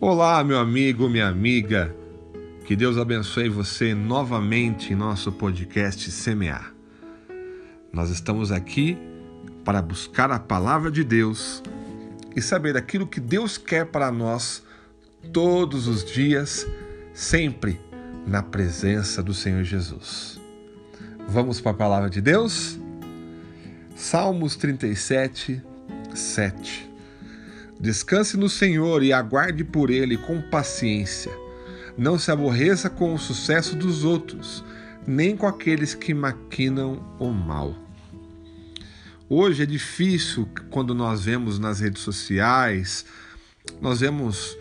Olá, meu amigo, minha amiga. Que Deus abençoe você novamente em nosso podcast Semear. Nós estamos aqui para buscar a palavra de Deus e saber aquilo que Deus quer para nós todos os dias, sempre na presença do Senhor Jesus. Vamos para a palavra de Deus? Salmos 37, 7. Descanse no Senhor e aguarde por Ele com paciência. Não se aborreça com o sucesso dos outros, nem com aqueles que maquinam o mal. Hoje é difícil quando nós vemos nas redes sociais, nós vemos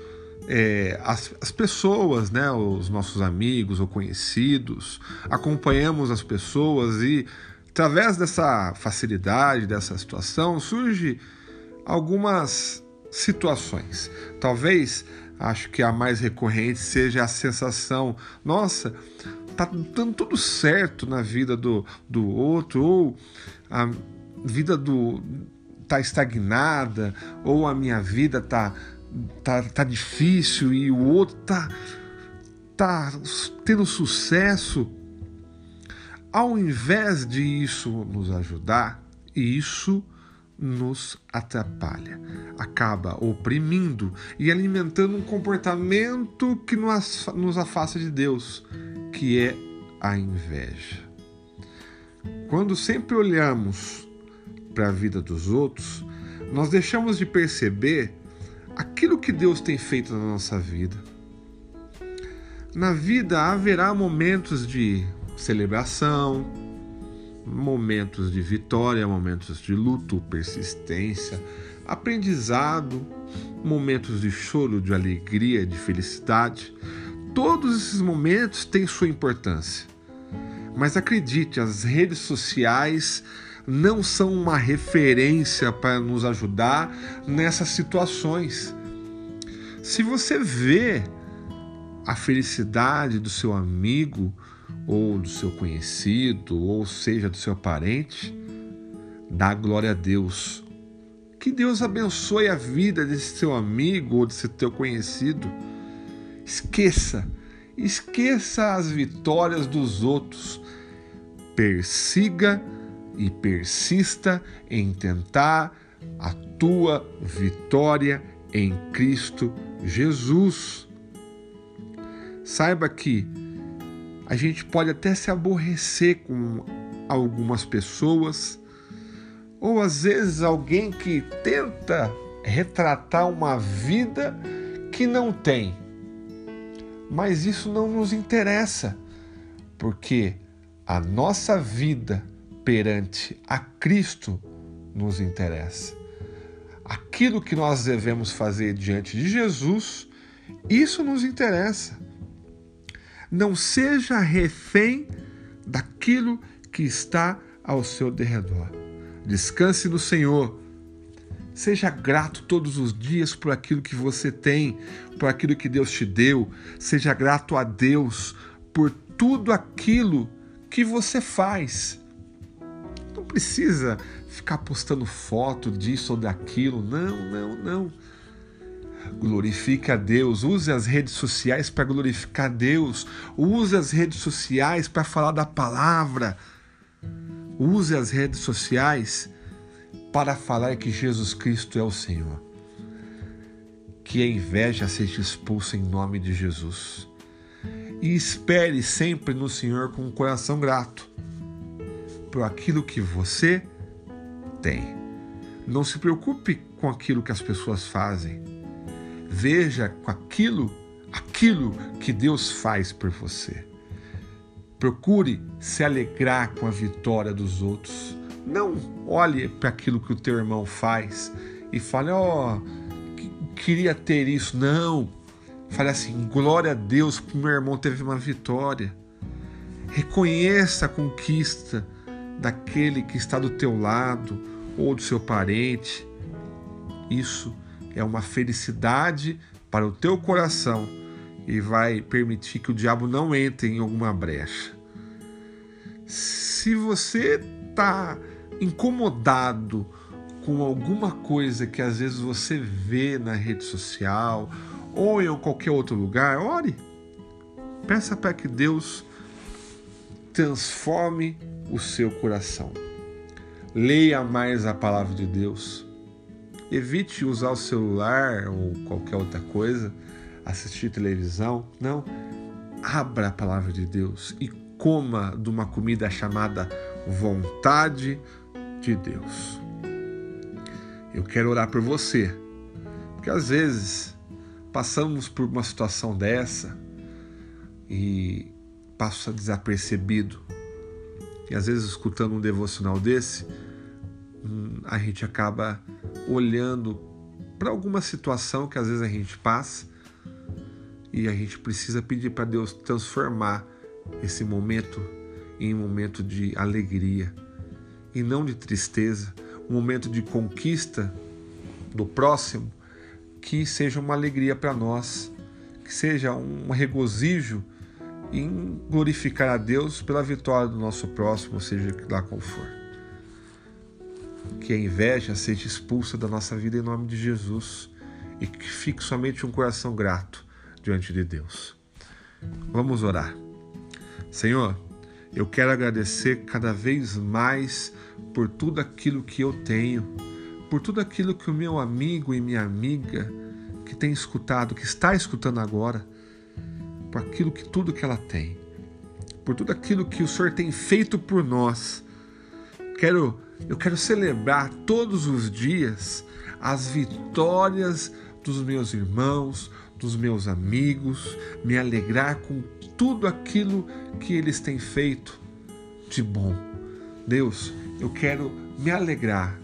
é, as, as, pessoas, né, os nossos amigos ou conhecidos, acompanhamos as pessoas e através dessa facilidade, dessa situação, surge algumas situações. Talvez, acho que a mais recorrente seja a sensação: nossa, tá dando tudo certo na vida do, do outro, ou a vida do tá estagnada, ou a minha vida tá, tá, tá difícil e o outro tá, tá tendo sucesso. Ao invés de isso nos ajudar, isso nos atrapalha, acaba oprimindo e alimentando um comportamento que nos afasta de Deus, que é a inveja. Quando sempre olhamos para a vida dos outros, nós deixamos de perceber aquilo que Deus tem feito na nossa vida. Na vida haverá momentos de celebração, momentos de vitória, momentos de luto, persistência, aprendizado, momentos de choro, de alegria, de felicidade. Todos esses momentos têm sua importância. Mas acredite, as redes sociais não são uma referência para nos ajudar nessas situações. Se você vê a felicidade do seu amigo, ou do seu conhecido, ou seja, do seu parente, dá glória a Deus. Que Deus abençoe a vida desse seu amigo ou desse teu conhecido. Esqueça, esqueça as vitórias dos outros. Persiga e persista em tentar a tua vitória em Cristo Jesus. Saiba que a gente pode até se aborrecer com algumas pessoas, ou às vezes alguém que tenta retratar uma vida que não tem. Mas isso não nos interessa, porque a nossa vida perante a Cristo nos interessa. Aquilo que nós devemos fazer diante de Jesus, isso nos interessa. Não seja refém daquilo que está ao seu derredor. Descanse no Senhor. Seja grato todos os dias por aquilo que você tem, por aquilo que Deus te deu. Seja grato a Deus por tudo aquilo que você faz. Não precisa ficar postando foto disso ou daquilo. Não, não, não. Glorifique a Deus, use as redes sociais para glorificar a Deus, use as redes sociais para falar da palavra, use as redes sociais para falar que Jesus Cristo é o Senhor. Que a inveja seja expulsa em nome de Jesus. E espere sempre no Senhor com um coração grato por aquilo que você tem. Não se preocupe com aquilo que as pessoas fazem Veja com aquilo, aquilo que Deus faz por você. Procure se alegrar com a vitória dos outros. Não olhe para aquilo que o teu irmão faz e fale, ó, oh, queria ter isso. Não. Fale assim, glória a Deus que meu irmão teve uma vitória. Reconheça a conquista daquele que está do teu lado ou do seu parente. Isso é uma felicidade para o teu coração e vai permitir que o diabo não entre em alguma brecha. Se você está incomodado com alguma coisa que às vezes você vê na rede social ou em qualquer outro lugar, ore. Peça para que Deus transforme o seu coração. Leia mais a palavra de Deus. Evite usar o celular ou qualquer outra coisa, assistir televisão. Não. Abra a palavra de Deus e coma de uma comida chamada vontade de Deus. Eu quero orar por você, porque às vezes passamos por uma situação dessa e passa desapercebido. E às vezes, escutando um devocional desse, hum, a gente acaba olhando para alguma situação que às vezes a gente passa e a gente precisa pedir para Deus transformar esse momento em um momento de alegria e não de tristeza, um momento de conquista do próximo que seja uma alegria para nós, que seja um regozijo em glorificar a Deus pela vitória do nosso próximo, seja lá qual for. Que a inveja seja expulsa da nossa vida em nome de Jesus e que fique somente um coração grato diante de Deus. Vamos orar. Senhor, eu quero agradecer cada vez mais por tudo aquilo que eu tenho, por tudo aquilo que o meu amigo e minha amiga que tem escutado, que está escutando agora, por aquilo que tudo que ela tem, por tudo aquilo que o Senhor tem feito por nós. Quero, eu quero celebrar todos os dias as vitórias dos meus irmãos, dos meus amigos, me alegrar com tudo aquilo que eles têm feito de bom. Deus, eu quero me alegrar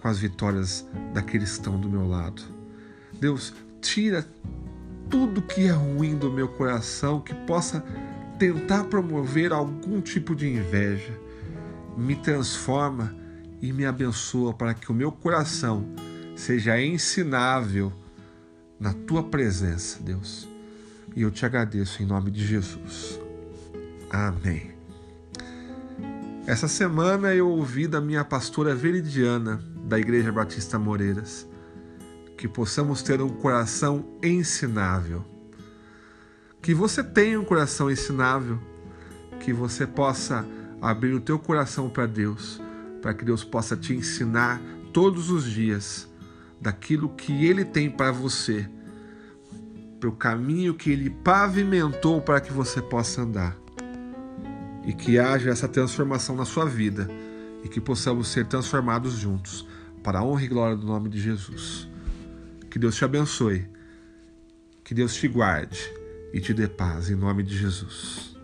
com as vitórias daqueles que estão do meu lado. Deus, tira tudo que é ruim do meu coração que possa tentar promover algum tipo de inveja. Me transforma e me abençoa para que o meu coração seja ensinável na tua presença, Deus. E eu te agradeço em nome de Jesus. Amém. Essa semana eu ouvi da minha pastora Veridiana, da Igreja Batista Moreiras, que possamos ter um coração ensinável. Que você tenha um coração ensinável, que você possa abrir o teu coração para Deus, para que Deus possa te ensinar todos os dias daquilo que Ele tem para você, para o caminho que Ele pavimentou para que você possa andar. E que haja essa transformação na sua vida e que possamos ser transformados juntos, para a honra e glória do nome de Jesus. Que Deus te abençoe. Que Deus te guarde e te dê paz em nome de Jesus.